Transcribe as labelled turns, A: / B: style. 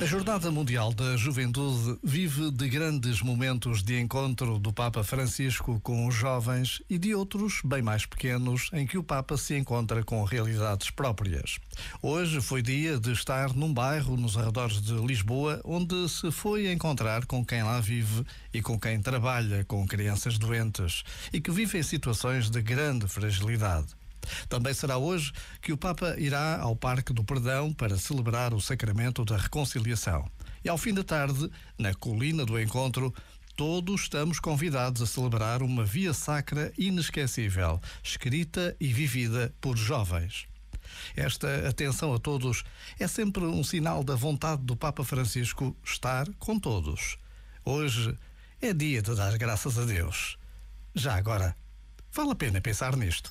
A: A Jornada Mundial da Juventude vive de grandes momentos de encontro do Papa Francisco com os jovens e de outros bem mais pequenos em que o Papa se encontra com realidades próprias. Hoje foi dia de estar num bairro nos arredores de Lisboa onde se foi encontrar com quem lá vive e com quem trabalha com crianças doentes e que vivem situações de grande fragilidade. Também será hoje que o Papa irá ao Parque do Perdão para celebrar o sacramento da reconciliação. E ao fim da tarde, na colina do encontro, todos estamos convidados a celebrar uma via sacra inesquecível, escrita e vivida por jovens. Esta atenção a todos é sempre um sinal da vontade do Papa Francisco estar com todos. Hoje é dia de dar graças a Deus. Já agora, vale a pena pensar nisto.